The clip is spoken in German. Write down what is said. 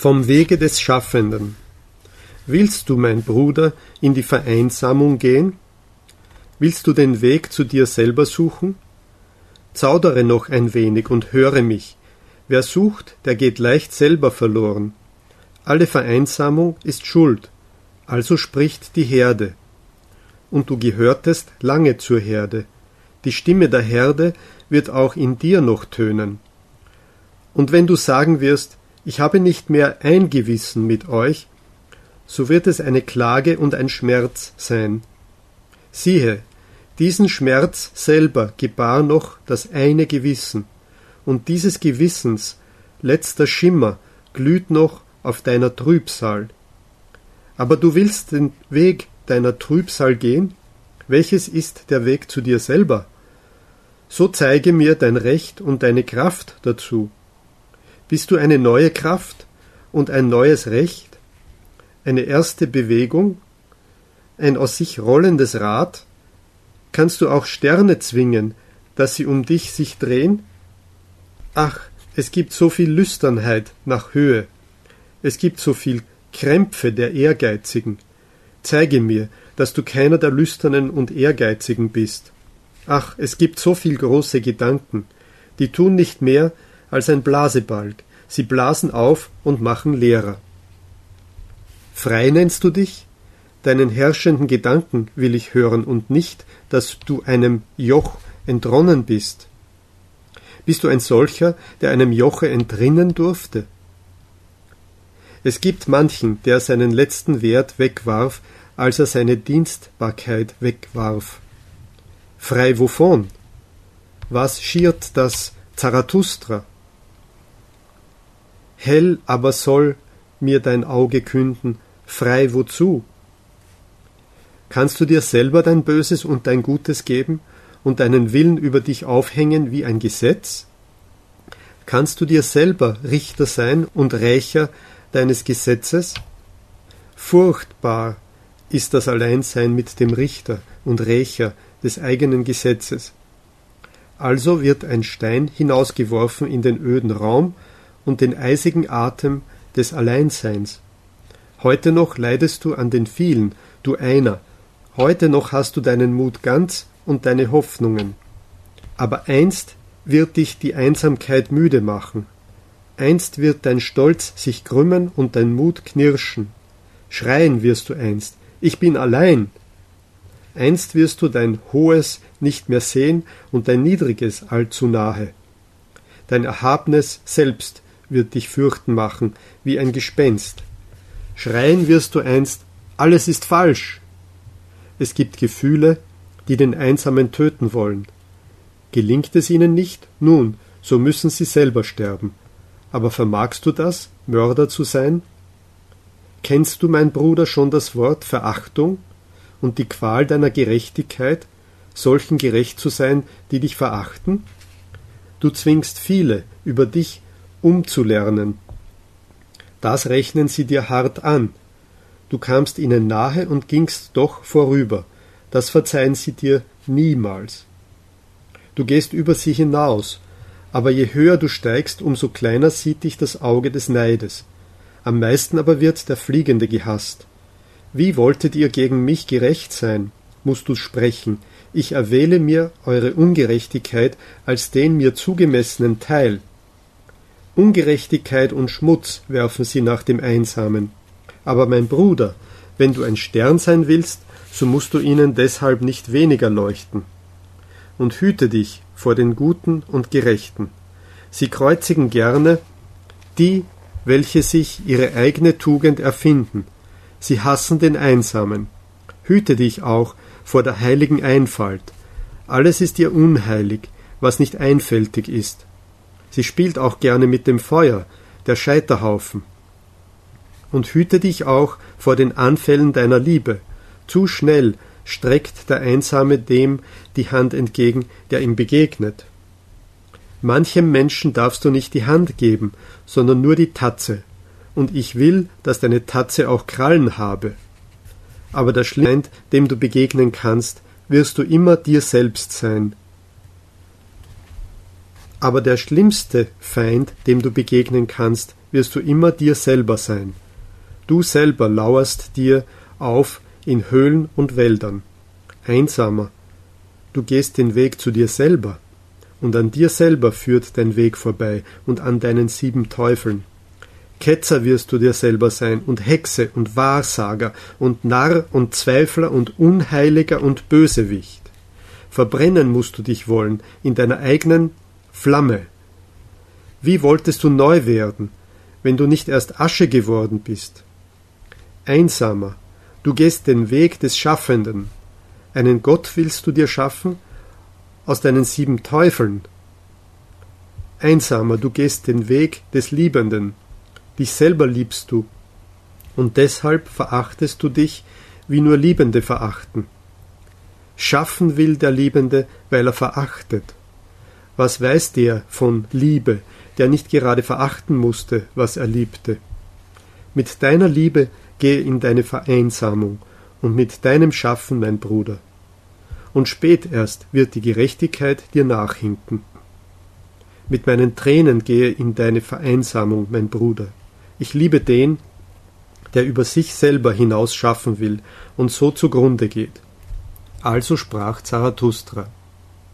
Vom Wege des Schaffenden. Willst du, mein Bruder, in die Vereinsamung gehen? Willst du den Weg zu dir selber suchen? Zaudere noch ein wenig und höre mich. Wer sucht, der geht leicht selber verloren. Alle Vereinsamung ist Schuld, also spricht die Herde. Und du gehörtest lange zur Herde. Die Stimme der Herde wird auch in dir noch tönen. Und wenn du sagen wirst, ich habe nicht mehr ein Gewissen mit euch, so wird es eine Klage und ein Schmerz sein. Siehe, diesen Schmerz selber gebar noch das eine Gewissen, und dieses Gewissens letzter Schimmer glüht noch auf deiner Trübsal. Aber du willst den Weg deiner Trübsal gehen? Welches ist der Weg zu dir selber? So zeige mir dein Recht und deine Kraft dazu. Bist du eine neue Kraft und ein neues Recht, eine erste Bewegung, ein aus sich rollendes Rad? Kannst du auch Sterne zwingen, dass sie um dich sich drehen? Ach, es gibt so viel Lüsternheit nach Höhe, es gibt so viel Krämpfe der Ehrgeizigen. Zeige mir, dass du keiner der Lüsternen und Ehrgeizigen bist. Ach, es gibt so viel große Gedanken, die tun nicht mehr, als ein Blasebalg. Sie blasen auf und machen leerer. Frei nennst du dich? Deinen herrschenden Gedanken will ich hören und nicht, dass du einem Joch entronnen bist. Bist du ein solcher, der einem Joche entrinnen durfte? Es gibt manchen, der seinen letzten Wert wegwarf, als er seine Dienstbarkeit wegwarf. Frei wovon? Was schiert das Zarathustra? Hell aber soll mir dein Auge künden, frei wozu? Kannst du dir selber dein Böses und dein Gutes geben und deinen Willen über dich aufhängen wie ein Gesetz? Kannst du dir selber Richter sein und Rächer deines Gesetzes? Furchtbar ist das Alleinsein mit dem Richter und Rächer des eigenen Gesetzes. Also wird ein Stein hinausgeworfen in den öden Raum, und den eisigen Atem des Alleinseins. Heute noch leidest du an den vielen, du einer, heute noch hast du deinen Mut ganz und deine Hoffnungen. Aber einst wird dich die Einsamkeit müde machen, einst wird dein Stolz sich krümmen und dein Mut knirschen. Schreien wirst du einst, ich bin allein. Einst wirst du dein Hohes nicht mehr sehen und dein Niedriges allzu nahe. Dein Erhabnes selbst wird dich fürchten machen, wie ein Gespenst. Schreien wirst du einst, alles ist falsch. Es gibt Gefühle, die den Einsamen töten wollen. Gelingt es ihnen nicht, nun, so müssen sie selber sterben. Aber vermagst du das, Mörder zu sein? Kennst du, mein Bruder, schon das Wort Verachtung und die Qual deiner Gerechtigkeit, solchen gerecht zu sein, die dich verachten? Du zwingst viele, über dich umzulernen. Das rechnen sie dir hart an. Du kamst ihnen nahe und gingst doch vorüber. Das verzeihen sie dir niemals. Du gehst über sie hinaus, aber je höher du steigst, umso kleiner sieht dich das Auge des Neides. Am meisten aber wird der Fliegende gehasst. Wie wolltet ihr gegen mich gerecht sein? musst du sprechen. Ich erwähle mir eure Ungerechtigkeit als den mir zugemessenen Teil. Ungerechtigkeit und Schmutz werfen sie nach dem Einsamen. Aber mein Bruder, wenn du ein Stern sein willst, so musst du ihnen deshalb nicht weniger leuchten. Und hüte dich vor den Guten und Gerechten. Sie kreuzigen gerne die, welche sich ihre eigene Tugend erfinden. Sie hassen den Einsamen. Hüte dich auch vor der heiligen Einfalt. Alles ist ihr unheilig, was nicht einfältig ist. Sie spielt auch gerne mit dem Feuer, der Scheiterhaufen. Und hüte dich auch vor den Anfällen deiner Liebe. Zu schnell streckt der Einsame dem die Hand entgegen, der ihm begegnet. Manchem Menschen darfst du nicht die Hand geben, sondern nur die Tatze. Und ich will, dass deine Tatze auch Krallen habe. Aber der Schlimmste, dem du begegnen kannst, wirst du immer dir selbst sein, aber der schlimmste Feind, dem du begegnen kannst, wirst du immer dir selber sein. Du selber lauerst dir auf in Höhlen und Wäldern. Einsamer, du gehst den Weg zu dir selber, und an dir selber führt dein Weg vorbei und an deinen sieben Teufeln. Ketzer wirst du dir selber sein und Hexe und Wahrsager und Narr und Zweifler und Unheiliger und Bösewicht. Verbrennen musst du dich wollen in deiner eigenen Flamme. Wie wolltest du neu werden, wenn du nicht erst Asche geworden bist? Einsamer, du gehst den Weg des Schaffenden. Einen Gott willst du dir schaffen aus deinen sieben Teufeln. Einsamer, du gehst den Weg des Liebenden. Dich selber liebst du. Und deshalb verachtest du dich, wie nur Liebende verachten. Schaffen will der Liebende, weil er verachtet. Was weiß der von Liebe, der nicht gerade verachten musste, was er liebte? Mit deiner Liebe gehe in deine Vereinsamung und mit deinem Schaffen, mein Bruder. Und spät erst wird die Gerechtigkeit dir nachhinken. Mit meinen Tränen gehe in deine Vereinsamung, mein Bruder. Ich liebe den, der über sich selber hinaus schaffen will und so zugrunde geht. Also sprach Zarathustra.